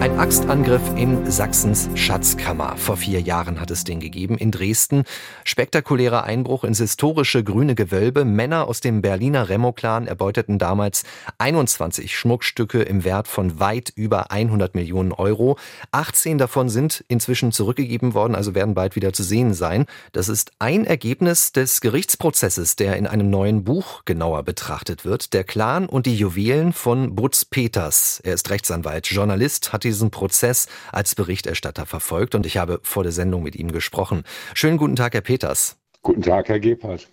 Ein Axtangriff in Sachsens Schatzkammer. Vor vier Jahren hat es den gegeben in Dresden. Spektakulärer Einbruch ins historische grüne Gewölbe. Männer aus dem Berliner Remo-Clan erbeuteten damals 21 Schmuckstücke im Wert von weit über 100 Millionen Euro. 18 davon sind inzwischen zurückgegeben worden, also werden bald wieder zu sehen sein. Das ist ein Ergebnis des Gerichtsprozesses, der in einem neuen Buch genauer betrachtet wird. Der Clan und die Juwelen von Butz Peters. Er ist Rechtsanwalt, Journalist, hat diesen Prozess als Berichterstatter verfolgt und ich habe vor der Sendung mit ihm gesprochen. Schönen guten Tag, Herr Peters. Guten Tag, Herr Gebhardt.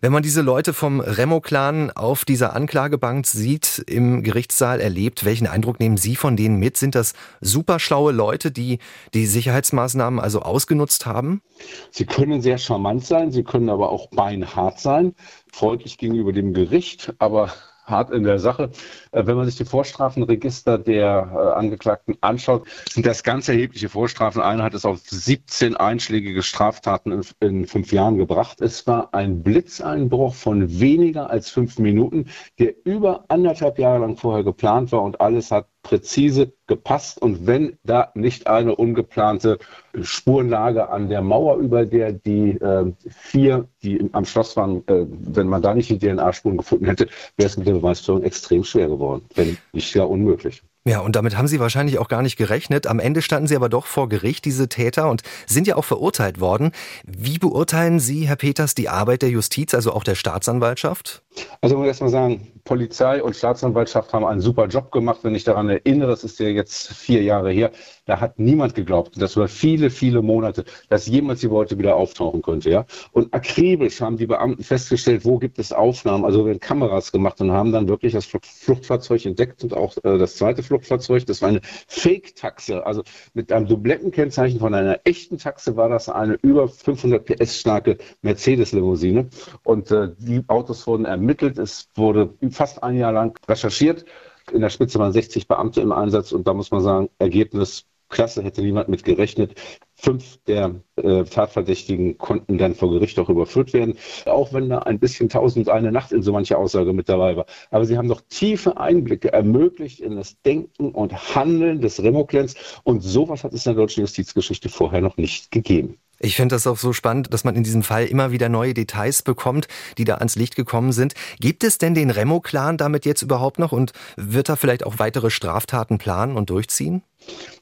Wenn man diese Leute vom Remo-Clan auf dieser Anklagebank sieht, im Gerichtssaal erlebt, welchen Eindruck nehmen Sie von denen mit? Sind das superschlaue Leute, die die Sicherheitsmaßnahmen also ausgenutzt haben? Sie können sehr charmant sein, sie können aber auch beinhart sein, freundlich gegenüber dem Gericht, aber hart in der Sache. Äh, wenn man sich die Vorstrafenregister der äh, Angeklagten anschaut, sind das ganz erhebliche Vorstrafen. Einer hat es auf 17 einschlägige Straftaten in, in, fünf Jahren gebracht. Es war ein Blitzeinbruch von weniger als fünf Minuten, der über anderthalb Jahre lang vorher geplant war und alles hat präzise gepasst. Und wenn da nicht eine ungeplante Spurenlage an der Mauer, über der die äh, vier, die am Schloss waren, äh, wenn man da nicht die DNA-Spuren gefunden hätte, wäre es mit der Beweisführung extrem schwer geworden, wenn nicht gar unmöglich. Ja, und damit haben Sie wahrscheinlich auch gar nicht gerechnet. Am Ende standen Sie aber doch vor Gericht, diese Täter, und sind ja auch verurteilt worden. Wie beurteilen Sie, Herr Peters, die Arbeit der Justiz, also auch der Staatsanwaltschaft? Also muss ich erst mal sagen, Polizei und Staatsanwaltschaft haben einen super Job gemacht. Wenn ich daran erinnere, das ist ja jetzt vier Jahre her, da hat niemand geglaubt, das war viele, viele Monate, dass jemals die Leute wieder auftauchen könnte. Ja? Und akribisch haben die Beamten festgestellt, wo gibt es Aufnahmen. Also werden Kameras gemacht und haben dann wirklich das Fluchtfahrzeug entdeckt und auch äh, das zweite Fluchtfahrzeug. Das war eine Fake-Taxe, also mit einem Dublettenkennzeichen von einer echten Taxe war das eine über 500 PS starke Mercedes-Limousine. Und äh, die Autos wurden ermittelt. Es wurde fast ein Jahr lang recherchiert. In der Spitze waren 60 Beamte im Einsatz und da muss man sagen, Ergebnis klasse, hätte niemand mit gerechnet. Fünf der äh, Tatverdächtigen konnten dann vor Gericht auch überführt werden, auch wenn da ein bisschen tausend eine Nacht in so mancher Aussage mit dabei war. Aber sie haben doch tiefe Einblicke ermöglicht in das Denken und Handeln des Remoklens und sowas hat es in der deutschen Justizgeschichte vorher noch nicht gegeben. Ich finde das auch so spannend, dass man in diesem Fall immer wieder neue Details bekommt, die da ans Licht gekommen sind. Gibt es denn den Remo-Clan damit jetzt überhaupt noch und wird er vielleicht auch weitere Straftaten planen und durchziehen?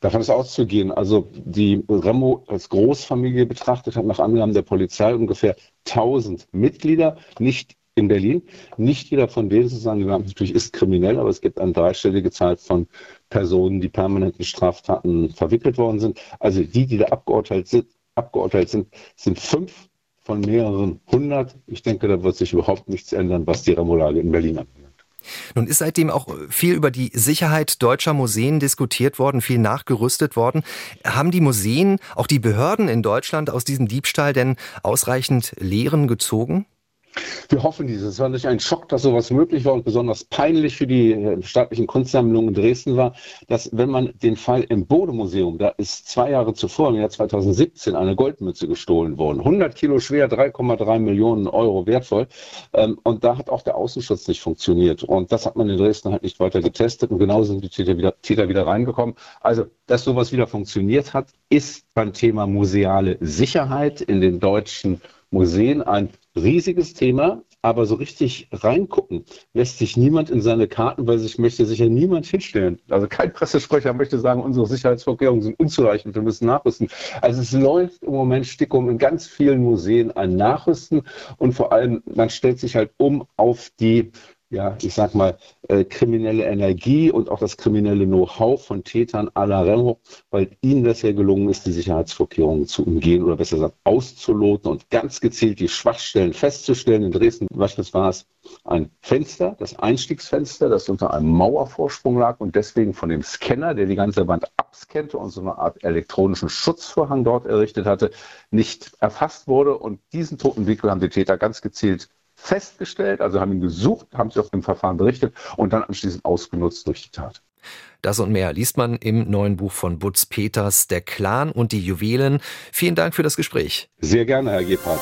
Davon ist auszugehen. Also die Remo als Großfamilie betrachtet hat nach Angaben der Polizei ungefähr 1000 Mitglieder, nicht in Berlin. Nicht jeder von denen sozusagen, natürlich ist kriminell, aber es gibt eine dreistellige Zahl von Personen, die permanent in Straftaten verwickelt worden sind. Also die, die da abgeurteilt sind, abgeurteilt sind, sind fünf von mehreren hundert. Ich denke, da wird sich überhaupt nichts ändern, was die Remolage in Berlin anbelangt. Nun ist seitdem auch viel über die Sicherheit deutscher Museen diskutiert worden, viel nachgerüstet worden. Haben die Museen, auch die Behörden in Deutschland aus diesem Diebstahl denn ausreichend Lehren gezogen? Wir hoffen dieses. Es war natürlich ein Schock, dass sowas möglich war und besonders peinlich für die äh, staatlichen Kunstsammlungen in Dresden war, dass wenn man den Fall im Bode-Museum, da ist zwei Jahre zuvor, im Jahr 2017, eine Goldmütze gestohlen worden. 100 Kilo schwer, 3,3 Millionen Euro wertvoll. Ähm, und da hat auch der Außenschutz nicht funktioniert. Und das hat man in Dresden halt nicht weiter getestet. Und genauso sind die Täter wieder, Täter wieder reingekommen. Also, dass sowas wieder funktioniert hat, ist beim Thema museale Sicherheit in den deutschen Museen ein riesiges Thema, aber so richtig reingucken lässt sich niemand in seine Karten, weil sich möchte sich ja niemand hinstellen. Also kein Pressesprecher möchte sagen, unsere Sicherheitsvorkehrungen sind unzureichend, wir müssen nachrüsten. Also es läuft im Moment Stickum in ganz vielen Museen ein Nachrüsten und vor allem man stellt sich halt um auf die ja, ich sag mal, äh, kriminelle Energie und auch das kriminelle Know-how von Tätern à la Remo, weil ihnen das ja gelungen ist, die Sicherheitsvorkehrungen zu umgehen oder besser gesagt auszuloten und ganz gezielt die Schwachstellen festzustellen. In Dresden beispielsweise war es ein Fenster, das Einstiegsfenster, das unter einem Mauervorsprung lag und deswegen von dem Scanner, der die ganze Wand abscannte und so eine Art elektronischen Schutzvorhang dort errichtet hatte, nicht erfasst wurde. Und diesen toten Winkel haben die Täter ganz gezielt festgestellt, also haben ihn gesucht, haben sie auch im Verfahren berichtet und dann anschließend ausgenutzt durch die Tat. Das und mehr liest man im neuen Buch von Butz Peters, Der Clan und die Juwelen. Vielen Dank für das Gespräch. Sehr gerne, Herr Gebhardt.